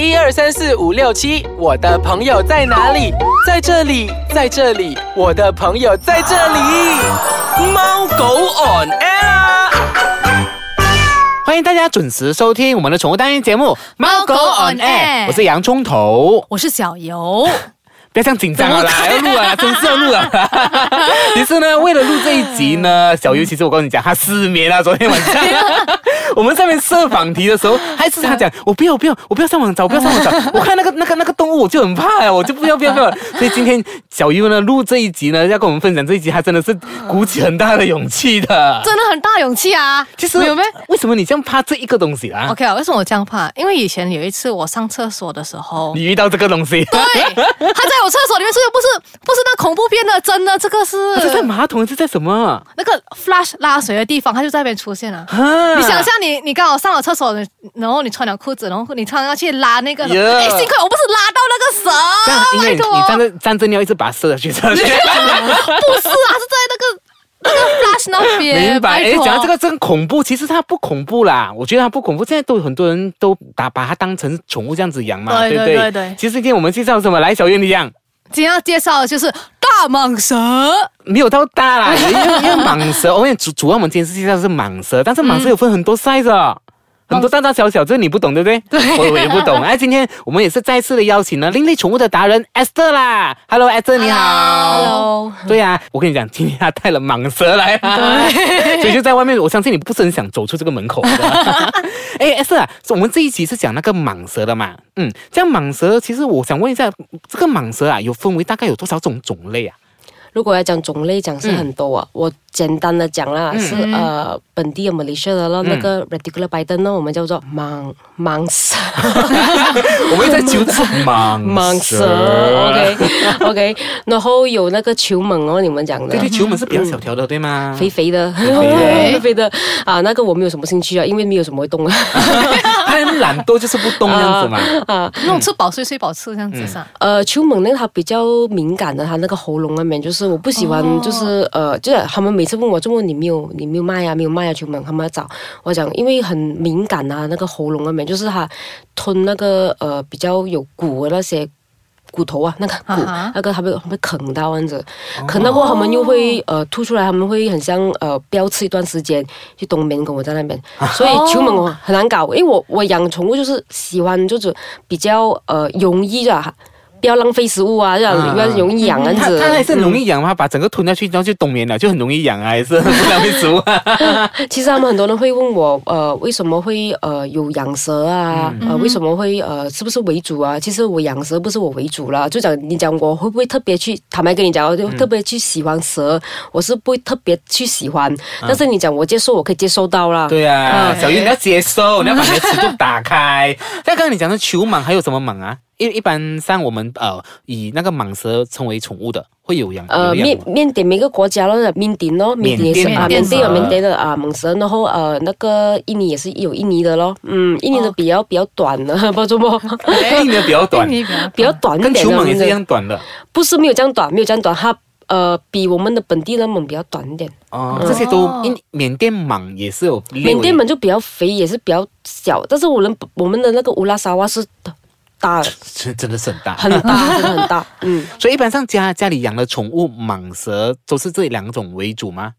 一二三四五六七，我的朋友在哪里？在这里，在这里，我的朋友在这里。猫狗 on air 啊。欢迎大家准时收听我们的宠物单元节目《猫狗 on air 我是洋葱头。我是小游，不要这样紧张了啦，要录啊，真是要录啊。其实呢，为了录这一集呢，小优其实我跟你讲，他失眠了，昨天晚上。我们上面设访题的时候，还是他讲我不要我不要我不要上网找，我不要上网找。我看那个那个那个动物，我就很怕呀，我就不要不要不要。所以今天小优呢录这一集呢，要跟我们分享这一集，他真的是鼓起很大的勇气的。真的很大勇气啊！其实没有没为什么你这样怕这一个东西啊？OK 啊，为什么我这样怕？因为以前有一次我上厕所的时候，你遇到这个东西，对，他在我厕所里面，是不是不是那恐怖片的，真的这个是这在是马桶，是在什么？那个 flash 拉水的地方，他就在那边出现了。啊你想象你你刚好上了厕所，然后你穿了裤子，然后你穿要去拉那个，哎、呀幸亏我不是拉到那个这样，绳，因为你站着站着，你要一直把它射下去。不是啊，是在那个那个 flash 那边。明白？哎讲到这个真恐怖，其实它不恐怖啦。我觉得它不恐怖，现在都有很多人都把把它当成宠物这样子养嘛，对不对？对对对其实今天我们介绍什么？来，小月你讲。今天要介绍的就是大蟒蛇。没有到大啦，因为因为蟒蛇，我跟你主主要我们今天是介绍的是蟒蛇，但是蟒蛇有分很多 size 啊。很多大大小小，这你不懂对不对？对，我我也不懂。哎，今天我们也是再次的邀请了另类宠物的达人 Esther 啦。Hello，Esther 你好。Hello 对呀、我跟你讲，今天他带了蟒蛇来啊，所以就在外面，我相信你不是很想走出这个门口的。哎，Esther 啊，我们这一集是讲那个蟒蛇的嘛？嗯，这样蟒蛇，其实我想问一下，这个蟒蛇啊，有分为大概有多少种种类啊？如果要讲种类，讲是很多啊。我简单的讲啦，是呃本地的 Malaysia 的咯，那个 reticular python 呢，我们叫做蟒蟒蛇。我们在纠正蟒蟒蛇，OK OK，然后有那个球蟒哦，你们讲的。对。对，球蟒是比较小条的，对吗？肥肥的，肥的。肥肥的。啊，那个我没有什么兴趣啊，因为没有什么会动。啊。它很懒惰，就是不动这样子嘛。啊，那种吃饱睡睡饱吃这样子噻。呃，球蟒那个它比较敏感的，它那个喉咙那边就是我不喜欢，哦。就是、呃，就是他们每次问我，就问你没有你没有卖啊，没有卖啊，球蟒他们要找我讲，因为很敏感啊，那个喉咙那边就是它吞那个呃比较有骨的那些。骨头啊，那个骨那个它会会啃到这样子，啃到过后他们又会呃吐出来，他们会很像呃飙吃一段时间，去冬眠跟我在那边，所以球门我很难搞，因为我我养宠物就是喜欢就是比较呃容易的，不要浪费食物啊，这样啊比较容易养这样子。它它还是很容易养吗？把整个吞下去，然后就冬眠了，就很容易养啊，还是 不浪费食物啊？其实他们很多人会问我，呃，为什么会呃有养蛇啊？呃，为什么会呃是不是为主啊？其实我养蛇不是我为主啦，就讲你讲我会不会特别去，坦白跟你讲，我就特别去喜欢蛇，我是不会特别去喜欢，但是你讲我接受，我可以接受到啦。对啊，小鱼你要接受，你要把你的尺度打开。像刚刚你讲的球蟒，还有什么蟒啊？一一般像我们呃以那个蟒蛇称为宠物的，会有养呃，缅缅甸每个国家咯，缅甸咯，缅甸也是啊，缅甸蛇缅甸有缅甸的啊蟒蛇，然后呃那个印尼也是有印尼的咯，嗯，印尼的比较比较短的，不怎么印的比较短，印尼比较比较短一跟点的，球蟒也是一样短的。不是没有这样短，没有这样短，它呃比我们的本地的蟒比较短一点，哦。这些都印缅甸蟒也是有缅甸蟒就比较肥，也是比较小，但是我们我们的那个乌拉沙哇是大。真真的是很大。很大，真的很大，嗯。所以一般上家家里养的宠物蟒蛇都是这两种为主吗？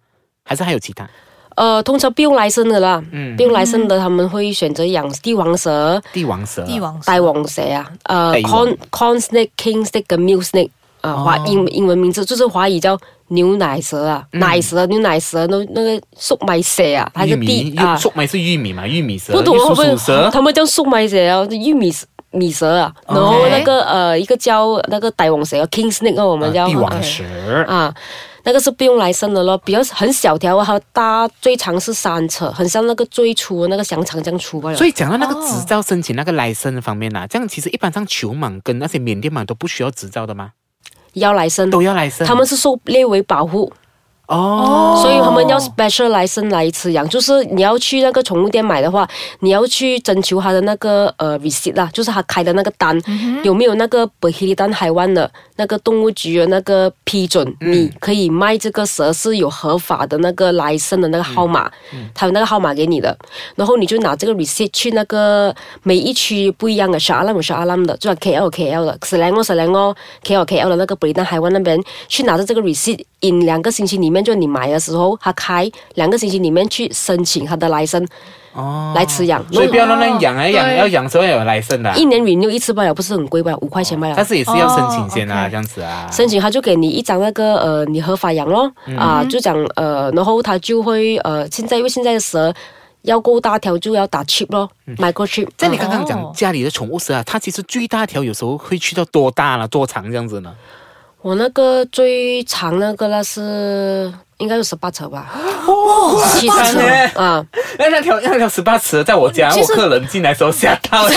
还是还有其他？呃，通常不用来生的啦，嗯。不用来生的他们会选择养帝王蛇、帝王蛇，帝王蛇。大王蛇啊，呃帝王，corn corn snake、king snake 跟 milk snake 啊，华英英文名字就是华语叫牛奶蛇啊，奶蛇、牛奶蛇，那那个粟米蛇啊，它是地啊，粟米是玉米嘛？玉米蛇，不懂玉鼠会不会鼠蛇，他们叫粟米蛇啊，玉米米蛇啊，然后那个呃一个叫那个大王蛇，king snake 啊，我们叫帝王啊蛇。啊，那个是不用来生的咯，比较很小条啊，它大最长是三尺，很像那个最粗的那个香肠这样粗罢了。所以讲到那个哦执照申请那个来生的方面啦、这样其实一般上球蟒跟那些缅甸蟒都不需要执照的吗？要来生，都要来生。他们是受列为保护，哦，所以他们要 special license 来吃羊，就是你要去那个宠物店买的话，你要去征求他的那个呃 receipt 啦，就是他开的那个单、有没有那个 e l i d a n 海湾的那个动物局的那个批准，你可以卖这个蛇是有合法的那个 license 的那个号码，他有那个号码给你的，然后你就拿这个 receipt 去那个每一区不一样的 l a m s h a l a m 的，就像 KL KL 的 s e l a n g o s e l a n g o KL KL 的那个 e l d a n 海湾那边去拿着这个 receipt。in 两个星期里面，就你买的时候，他开两个星期里面去申请他的来生，哦来吃养。所以不要乱乱养啊，养对要养时候要有来生的啊。一年 renew 一次罢了，不是很贵吧？五块钱罢了。但是也是要申请先啊，哦这样子啊。申请他就给你一张那个呃，你合法养咯，啊，就讲呃，然后他就会呃，现在因为现在的蛇要够大条就要打 chip 咯，microchip。在你刚刚讲哦家里的宠物蛇啊，它其实最大条有时候会去到多大了，多长这样子呢？我那个最长那个那是应该是十八尺吧，七18尺尺啊。那那条那条十八尺在我家，我客人进来的时候吓到了。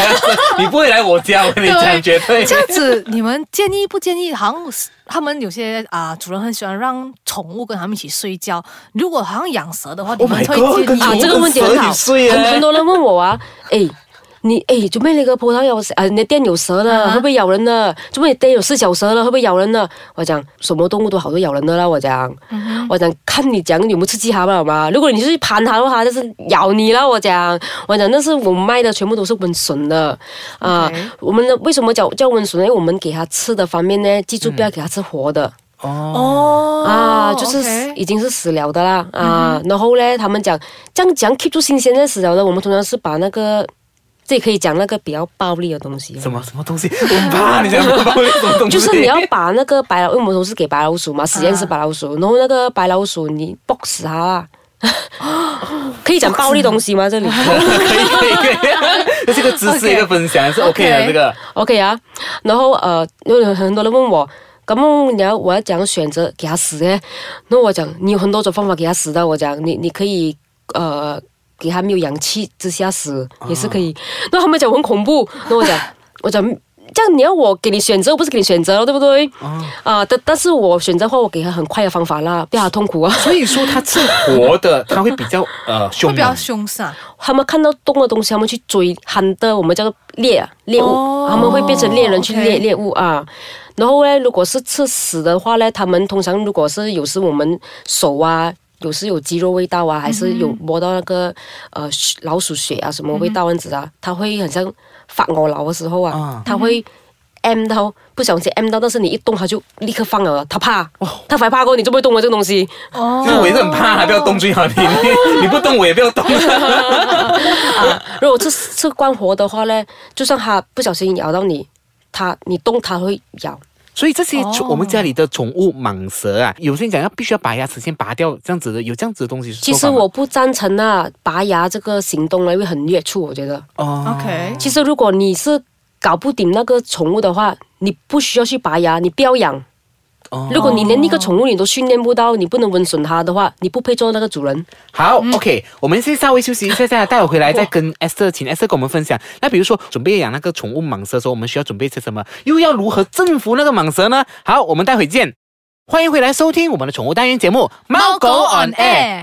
你不会来我家，我跟你讲，绝对。这样子，你们建议不建议？好像他们有些啊、主人很喜欢让宠物跟他们一起睡觉。如果好像养蛇的话，你 Oh 们会建议啊，这个问题很好，很很多人问我啊，哎。你哎，准备那个葡萄有呃，你的店有蛇了，啊会不会咬人呢？准备你店有四脚蛇了，会不会咬人呢？我讲什么动物都好多咬人的啦，我讲，我讲看你讲你有没有刺激它了嘛？如果你是去盘它的话，就是咬你了。我讲，我讲那是我们卖的全部都是温顺的啊。我们的为什么叫叫温顺呢？因为我们给它吃的方面呢，记住不要给它吃活的。哦，哦啊，就是已经是死了的啦啊。然后呢，他们讲这样讲 keep 住新鲜的死了的，我们通常是把那个这可以讲那个比较暴力的东西。什么什么东西？我很怕你讲什么什么东西？就是你要把那个白老，因为我们都是给白老鼠嘛，实验室白老鼠，然后那个白老鼠你 box 它啦，可以讲暴力东西吗？这里 可以可以可以，这个知识一个分享是 OK 的这个 OK 啊。然后呃，有很多人问我。咁你要我要怎样选择给它死呢？那我讲你有很多种方法给它死的。我讲你你可以呃给他没有氧气之下死也是可以。那他们讲我很恐怖，那我讲我讲这样你要我给你选择，我不是给你选择了，对不对？啊、但但是我选择的话，我给他很快的方法啦，不要他痛苦啊。所以说他吃活的，他会比较呃凶会比较。凶杀。他们看到动的东西，他们去追喊的，我们叫做猎啊猎物，哦他们会变成猎人去猎猎物啊。然后呢，如果是吃死的话呢，他们通常如果是有时我们手啊。有时有鸡肉味道啊，还是有摸到那个呃老鼠血啊什么味道样子啊，它会很像发我老的时候啊啊，它会 M 到不小心 M 到，但是你一动它就立刻放了，它怕，它反怕过你，就不会动了这个东西。哦就是我也是很怕，还不要动最好。你 你你不动，我也不要动。啊，如果是是关活的话呢，就算它不小心咬到你，它你动它会咬。所以这些我们家里的宠物蟒蛇啊，有些人讲要必须要拔牙齿先拔掉，这样子的，有这样子的东西。其实我不赞成啊，拔牙这个行动呢，因为很虐畜，我觉得。哦 OK 其实如果你是搞不定那个宠物的话，你不需要去拔牙，你不要养。哦如果你连那个宠物你都训练不到，你不能温顺它的话，你不配做那个主人。好、o k 我们先稍微休息一下下，待会回来再跟 Esther 请 Esther 跟我们分享。那比如说准备养那个宠物蟒蛇的时候，我们需要准备些什么？又要如何征服那个蟒蛇呢？好，我们待会见。欢迎回来收听我们的宠物单元节目《猫狗 on air》。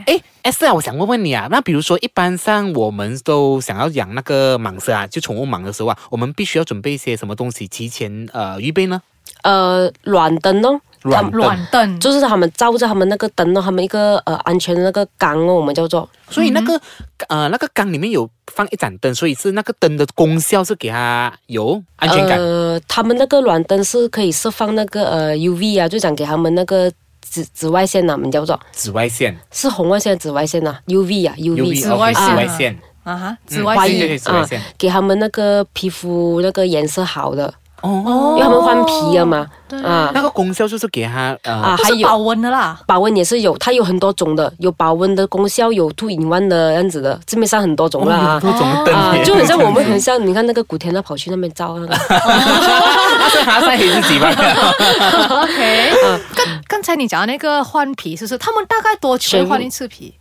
哎，Esther 啊，我想问问你啊，那比如说一般上我们都想要养那个蟒蛇啊，就宠物蟒的时候啊，我们必须要准备一些什么东西提前呃预备呢？呃，软灯哦，软灯软灯就是他们照着他们那个灯哦，他们一个呃安全的那个缸哦，我们叫做。所以那个、呃那个缸里面有放一盏灯，所以是那个灯的功效是给它有安全感。呃，他们那个软灯是可以释放那个呃 UV 啊，就讲给他们那个紫紫外线呐、啊，我们叫做。紫外线。是红外线、紫外线呐、啊、，UV 啊 UV，,，UV 紫外线紫外线。啊哈，嗯紫外线。紫外线，给他们那个皮肤那个颜色好的，哦，因为他们换皮了嘛，对啊那个功效就是给它呃啊，还有保温的啦。保温也是有，它有很多种的，有保温的功效，有 two in one 的样子的，市面上很多种啦啊。哦多种啊，就很像我们很像，你看那个古天乐跑去那边照那个，他是哈晒黑自己吧？OK，刚刚才你讲的那个换皮，是不是？他们大概多久会换一次皮？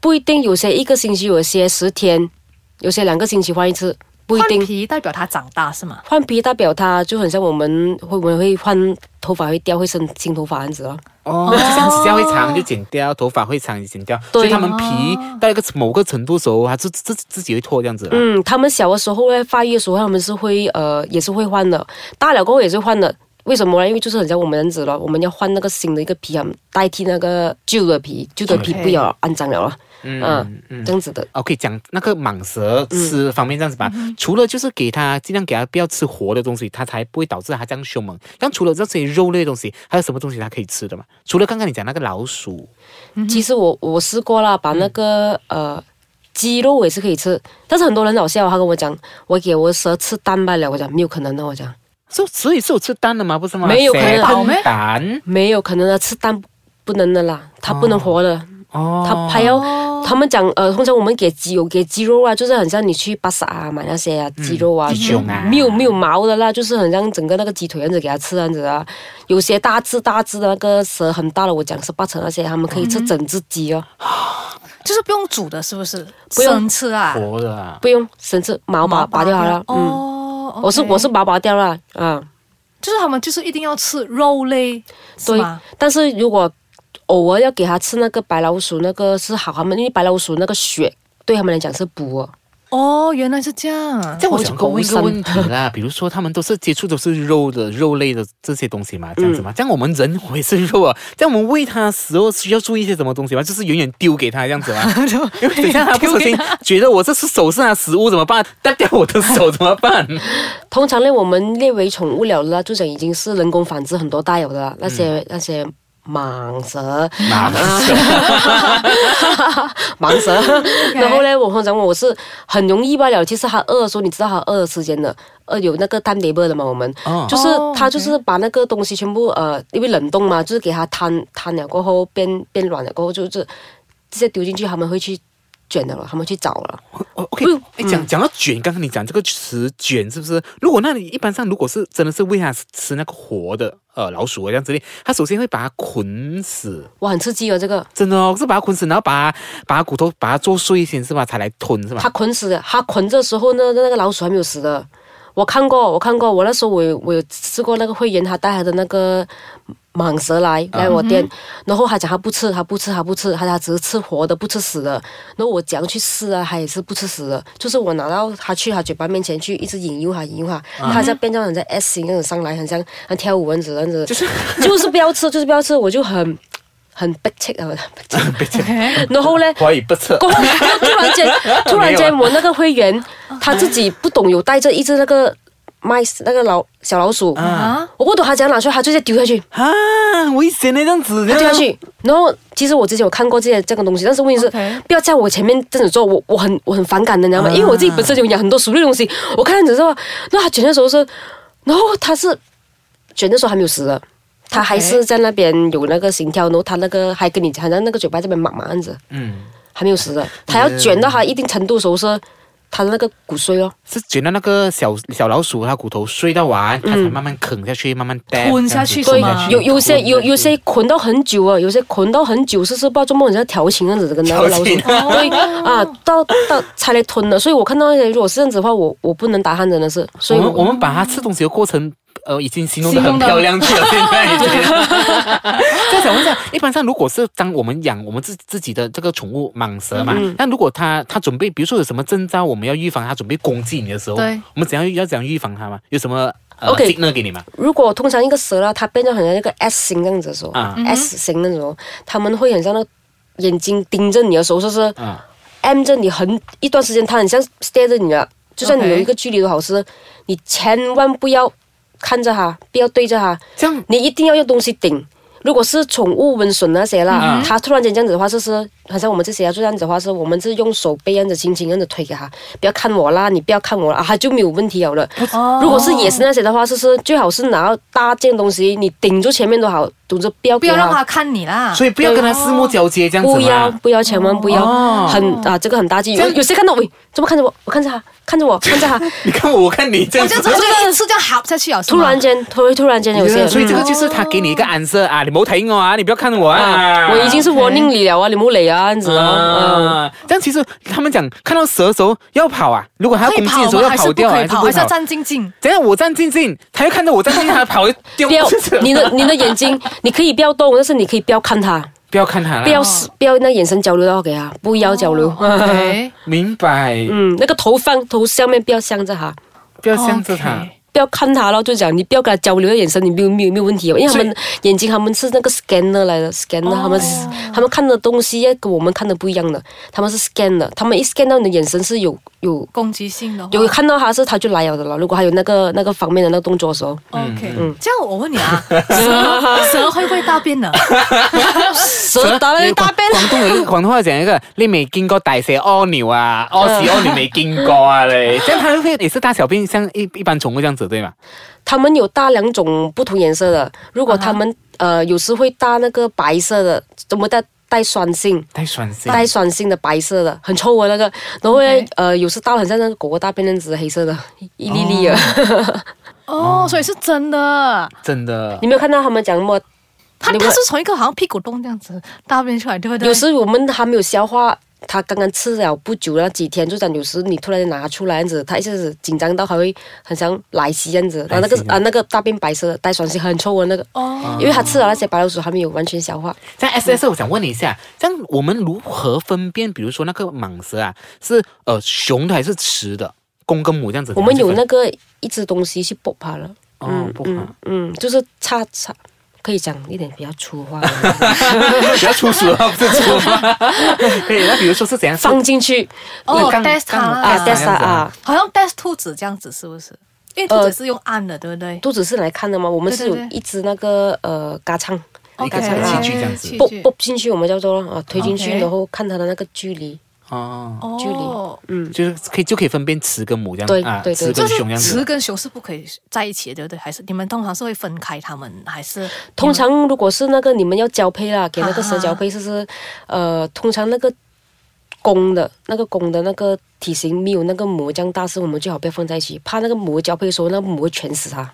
不一定有些一个星期，有些十天，有些两个星期换一次，换不一定。皮代表它长大是吗？换皮代表它就很像我们会不会换头发会掉会生新头发这样子哦。哦，就像指甲会长就剪掉，头发会长就剪掉，所以他们皮到一个某个程度的时候，它自自自己会脱这样子。嗯，他们小的时候呢，发育的时候他们是会呃也是会换的，大了过后也是换的。为什么呢？因为就是很像我们这样子了，我们要换那个新的一个皮啊，代替那个旧的皮，旧的皮不要肮脏了了，嗯这样子的。OK，讲那个蟒蛇吃方面这样子吧，除了就是给它尽量给它不要吃活的东西，它才不会导致它这样凶猛。但除了这些肉类的东西，还有什么东西它可以吃的嘛？除了刚刚你讲那个老鼠，其实我我试过了，把那个、呃鸡肉我也是可以吃，但是很多人老笑，他跟我讲，我给我蛇吃蛋罢了，我讲没有可能的，我讲所所以是有吃蛋的吗？不是吗？没有可能蛋没有可能的，吃蛋不能的啦，它不能活的，哦，它还要。他们讲，呃，通常我们给鸡有给鸡肉啊，就是很像你去巴萨啊买那些啊鸡肉啊，没有没有毛的啦，就是很像整个那个鸡腿样子给它吃样子啊。有些大只大只的那个蛇很大的，我讲是八成那些，他们可以吃整只鸡哦，就是不用煮的，是不是？不用生吃啊。活的啊。不用生吃毛把拔掉好了。嗯，哦，我是我是拔拔掉了啊。就是他们就是一定要吃肉类，对？，但是如果偶尔要给他吃那个白老鼠，那个是好，他们因为白老鼠那个血对他们来讲是补哦。哦，原来是这样。这样我想问一个我问题啦，比如说他们都是接触都是肉的肉类的这些东西嘛，这样子嘛，这样我们人也是肉啊，这样我们喂它的时候需要注意一些什么东西吗？就是远远丢给它这样子吗？因为等一下它不小心觉得我这是手上的食物怎么办？带掉我的手怎么办？通常呢，我们列为宠物了啦，就讲已经是人工繁殖很多代有的啦，那些、那些蟒蛇。蟒蛇蟒蛇，然后呢，我通常我是很容易罢了。其实它饿的时候，你知道它饿的时间的，呃，有那个 time table 的嘛，我们、哦就是哦它就是把那个东西全部呃，因为冷冻嘛，就是给它摊摊了过后变变软了过后，就是直接丢进去，他们会去卷的了，他们去找了。哦 OK，哎，讲讲到卷，刚刚你讲这个词卷是不是？如果那你一般上如果是真的是喂它吃那个活的呃老鼠啊这样子的，它首先会把它捆死。哇，很刺激哦，这个真的哦，是把它捆死，然后把它把它骨头把它做碎先是吧？才来吞是吧？它捆死的，它捆的时候呢，那个老鼠还没有死的。我看过，我看过，我那时候我有我有吃过那个会员，他带他的那个蟒蛇来来我店，然后他讲他不吃，他不吃，他不吃，他他只是吃活的，不吃死的。然后我讲去试啊，他也是不吃死的，就是我拿到他去他嘴巴面前去，一直引诱他，引诱他，他在变成很像 S 型那种上来，很像像跳舞蚊子，这样子，就是。就是不要吃，就是不要吃，我就很很悲切啊，悲切 然后呢，可以不吃。过 后突然间，突然间，我那个会员他自己不懂，有带着一只那个麦那个老小老鼠，啊，我不懂他怎样拿出来，他就直接丢下去，啊，危险的这样子，他丢下去。然后其实我之前有看过这些这个东西，但是问题是不要在我前面这样子做，我我很我很反感的，你知道吗？啊。因为我自己本身就养很多鼠类东西，我看着之后，那他卷的时候是，然后他是卷的时候还没有死的。他还是在那边有那个心跳，然后他那个还跟你好像那个嘴巴这边麻麻样子，嗯，还没有死的。他要卷到他一定程度的时候是，他的那个骨髓哦，是卷到那个小小老鼠，它骨头碎到完，它才慢慢啃下去，慢慢带吞下去这样子是吗有有些有有些吞捆到很久啊，有些捆到很久，是是不知道做梦，人家调情这样子跟那个老鼠，调情对啊，到到才来吞的。所以我看到那些如果是这样子的话，我我不能打鼾，真的是。所以我们我们把它吃东西的过程。呃，已经形容的很漂亮去了，现在已经。再想问一下，一般上如果是当我们养我们自自己的这个宠物蟒蛇嘛，那如果它它准备，比如说有什么征兆，我们要预防它准备攻击你的时候，对。我们怎样要怎样预防它嘛？有什么呃 OK signal 给你嘛？如果通常一个蛇啦，它变成很像一个 S 型这样子的时候、啊。S 型那种，他们会很像那眼睛盯着你的时候，就是啊。M 着你很一段时间，它很像 stare 着你了，就算你有一个距离都好，是你千万不要看着它，不要对着它，这样。你一定要用东西顶。如果是宠物温顺那些啦，它突然间这样子的话，就是好像我们这些啊，就这样子的话，是我们是用手背这样子轻轻这样子推给它，不要看我啦，你不要看我啦，啊，它就没有问题了了。哦如果是野生那些的话，就是最好是拿大件东西，你顶住前面都好，堵着不要不要让它看你啦。所以不要跟它四目交接这样子不要。不要，千万不要，哦很啊，这个很大忌。有有谁看到喂，怎么看着我？我看着他，看着我，看着他，你看我，我看你这样子。我这样。子，我就一次这样好下去啊，突然间，突突然间有些，所以这个嗯就是他给你一个暗示啊，你冇睇我啊，你不要看我啊。啊，我已经是 warning 你了啊，你冇理啊，这样子啊，但其实他们讲看到蛇的时候要跑啊，如果他攻击的时候要跑掉？还是要站静静？等一下我站静静，他又看到我站静静，他跑掉，你的你的眼睛，你可以不要动，但是你可以不要看他，不要看他啦，不要不要那眼神交流到给他，不要交流。明白，嗯，那个头放头下面不要向着他，不要向着他。不要看他了，就讲你不要跟他交流的眼神，你没有没有没有问题哦，因为他们眼睛他们是那个 scanner 来的，scanner 他们是他们看的东西跟我们看的不一样的，他们是 scan 的，他们一 scan 到你的眼神是有有攻击性的有看到他是他就来了的了，如果还有那个那个方面的那个动作的时候，OK，嗯这样我问你啊，蛇蛇会不会大便 呢？蛇打了一大便。廣東有一個廣東話講一个，你未见过大蛇屙尿啊，屙屎屙尿未见过啊你，这样它会也是大小便像一一般寵物這樣子對嗎？他们有大两种不同颜色的，如果他们、呃有时会搭那个白色的，怎么带带酸性？带酸性，带酸性的白色的，很臭啊那个，然后呃，有时大很像那个狗狗大便那样子黑色的，一粒粒的。哦，所以是真的。真的你没有看到他们讲什么？它你们它是从一个好像屁股洞这样子大便出来，对不对？有时我们还没有消化，他刚刚吃了不久那几天，就讲有时你突然拿出来这样子，他一下子紧张到还会很像奶昔这样子，然后那个啊那个大便白色的带酸性很臭的那个，哦，因为他吃了那些白老鼠还没有完全消化。像 S S，我想问你一下，这样我们如何分辨，比如说那个蟒蛇啊，是呃雄的还是雌的，公跟母这样子？我们有那个一只东西去剥它了，分哦不怕嗯，嗯，就是叉叉，可以讲一点比较粗话。比较粗俗啊，不是粗话。可以，那比如说是怎样？放进去。哦刚，test 它。啊刚，test 它啊，好像 test 兔子这样子，是不是？因为兔子是用按的，对不对？兔子是来看的吗？我们是有一只那个呃嘎唱。一个 OK，器具这样子。器具。剥剥进去，我们叫做啊推进去然后看它的那个距离，哦，距离哦，嗯，就是可以就可以分辨雌跟母这样对啊，对对雌跟雄这样子雌。跟雄是不可以在一起的，对不对？还是你们通常是会分开它们，还是通常如果是那个你们要交配啦，给那个蛇啊交配，就是呃，通常那个公的那个公的那个体型没有那个母这样大，是我们最好不要放在一起，怕那个母交配的时候，那个母会全死它。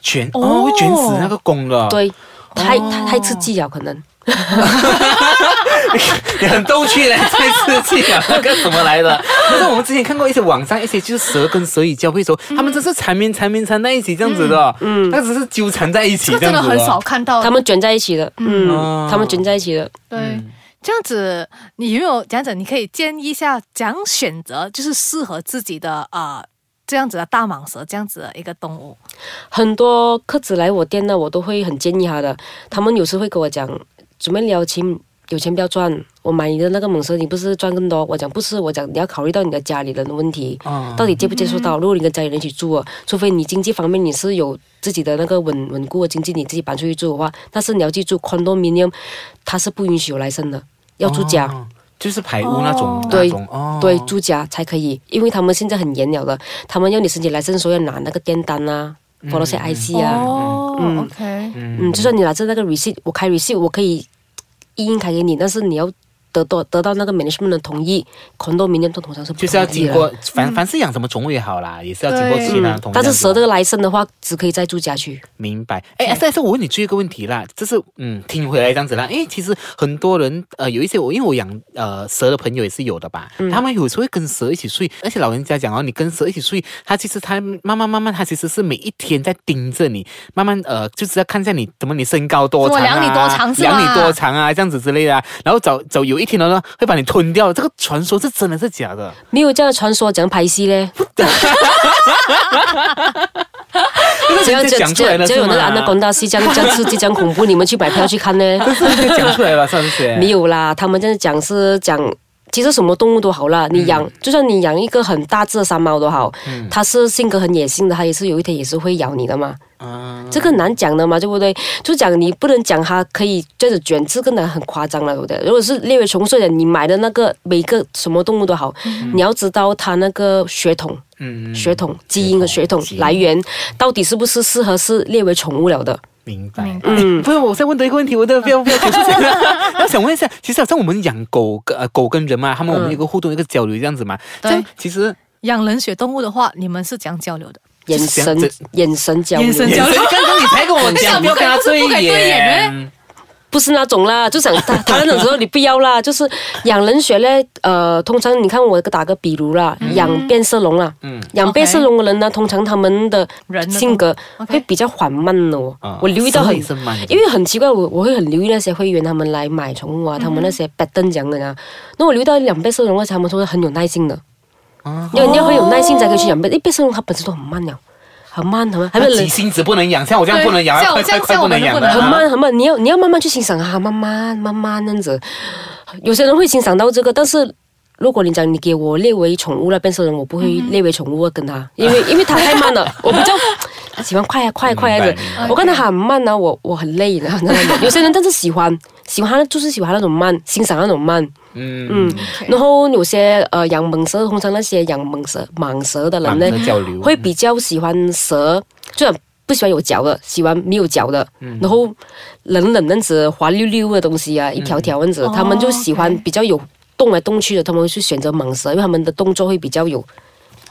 卷哦哦，会卷死那个公的。，对，太太太刺激了，可能。你很逗趣嘞，太刺激了，那个怎么来的？可是我们之前看过一些网上一些就是蛇跟蛇以交配的时候，他们真是缠绵缠绵缠在一起这样子的，嗯，那只是纠缠在一起这真的很少。看到。他们卷在一起的，嗯，哦他们卷在一起的。对，这样子，你有没有这样子？你可以建议一下，怎样选择就是适合自己的啊、呃这样子的大蟒蛇这样子的一个动物。很多客子来我店呢，我都会很建议他的。他们有时会跟我讲，准备聊钱，有钱不要赚。我买你的那个猛蛇，你不是赚更多？我讲不是，我讲你要考虑到你的家里人的问题，哦到底接不接受到。如果你跟家里人一起住啊，除非你经济方面你是有自己的那个稳稳固的经济，你自己搬出去住的话，但是你要记住，condominium 它是不允许有来生的，要住家。哦就是排污那种，那对哦，对，住家才可以，因为他们现在很严了的，他们要你申请来证的时候要拿那个电单啊，或者是 IC 啊，嗯，就算你拿着那个 receipt，我开 receipt 我可以硬开给你，但是你要得到得到那个 management 的同意，condo 明年都通常是不就是要经过，凡凡是养什么宠物也好啦，也是要经过对其他嗯同意这样子但是蛇这个来生的话，只可以在住家区。明白。哎，S S，我问你最后一个问题啦，就是嗯听回来这样子啦。因为其实很多人呃有一些我因为我养呃蛇的朋友也是有的吧，他们有时候会跟蛇一起睡，而且老人家讲哦，你跟蛇一起睡，他其实他慢慢慢慢，他其实是每一天在盯着你，慢慢呃就是要看一下你怎么你身高多长啊，怎么量你多长是吧量你多长啊这样子之类的啊，然后找找有一天呢会把你吞掉，这个传说是真的是假的？没有这样的传说，讲拍戏嘞？只要这只讲出来了只要有那个安娜是吗贡大戏，这样这样刺激，这样恐怖，你们去买票去看呢？这讲出来了是不是？没有啦，他们这样讲是讲，其实什么动物都好啦，你养，就算你养一个很大只的山猫都好，它是性格很野性的，它也是有一天也是会咬你的嘛。啊，这个难讲的嘛，对不对？就讲你不能讲它可以这样子卷，这个呢很夸张了，对不对？如果是列为虫睡的，你买的那个每个什么动物都好，你要知道它那个血统、嗯血统、基因的血统来源，到底是不是适合是列为宠物了的？明白。嗯不是，我再问多一个问题，我的不要不要结束这个。我想问一下，其实好像我们养狗跟呃狗跟人嘛，他们我们有个互动、一个交流这样子嘛。这对其实养冷血动物的话，你们是怎样交流的？眼神眼神交流，眼神交流刚刚你才跟我讲，不要跟他对眼眼。不是那种啦，就想他他那种时候你不要啦，就是养冷血嘞。呃，通常你看我打个比如啦，养变色龙啦，嗯养变色龙的人呢，通常他们的性格会比较缓慢哦啊。我留意到很因为很奇怪，我我会很留意那些会员他们来买宠物啊，他们那些 a 这样的啊。那我留意到养变色龙的，他们都是很有耐心的。要你要很有耐心才可以去养变，因为变色龙它本身都很慢了，很慢很慢，还没人急性子不能养，像我这样不能养，快快快不能养很慢很慢，你要你要慢慢去欣赏它，慢慢慢慢那样子。有些人会欣赏到这个，但是如果你讲你给我列为宠物了，变色龙我不会列为宠物跟它，因为因为它太慢了，我比较喜欢快啊快啊快啊的。我看他很慢呢，我我很累的。有些人但是喜欢喜欢就是喜欢那种慢，欣赏那种慢。嗯嗯，然后有些呃养蟒蛇，通常那些养蟒蛇蟒蛇的人呢会比较喜欢蛇，就不喜欢有脚的，喜欢没有脚的，嗯然后冷冷那样子滑溜溜的东西啊，一条条那样子，哦他们就喜欢比较有动来动去的，他们会去选择蟒蛇，因为他们的动作会比较有。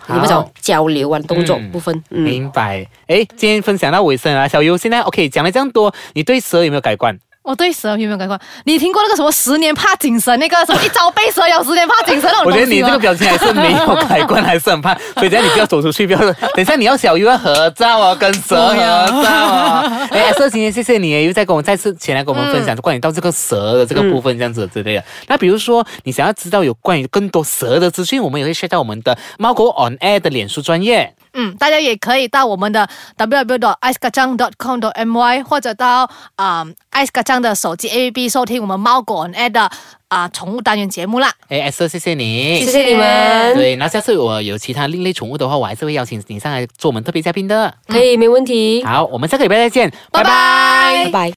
好你们讲交流啊，动作嗯部分，嗯，明白。哎，今天分享到尾声啊，小优现在 OK 讲了这样多，你对蛇有没有改观？我对蛇有没有改观？你听过那个什么十年怕井绳，那个什么一朝被蛇咬，十年怕井绳那种我觉得你这个表情还是没有改观，还是很怕，所以等下你不要走出去，不要。等一下你要小鱼要合照哦，跟蛇合照哦。哎，色今天谢谢你，又再跟我再次前来跟我们分享关于到这个蛇的这个部分，这样子之类的。那比如说你想要知道有关于更多蛇的资讯，我们也会 share 到我们的猫狗 on air 的脸书专业。嗯，大家也可以到我们的 www. i c e k a c a n g com. my 或者到啊 i c e k a c a n g 的手机 APP 收听我们猫狗 on air 的啊宠物单元节目啦。哎，色谢谢你，谢谢你们，对，那下次我有其他另类宠物的话，我还是会邀请你上来做我们特别嘉宾的。可以没问题，好，我们下个礼拜再见，拜拜拜拜。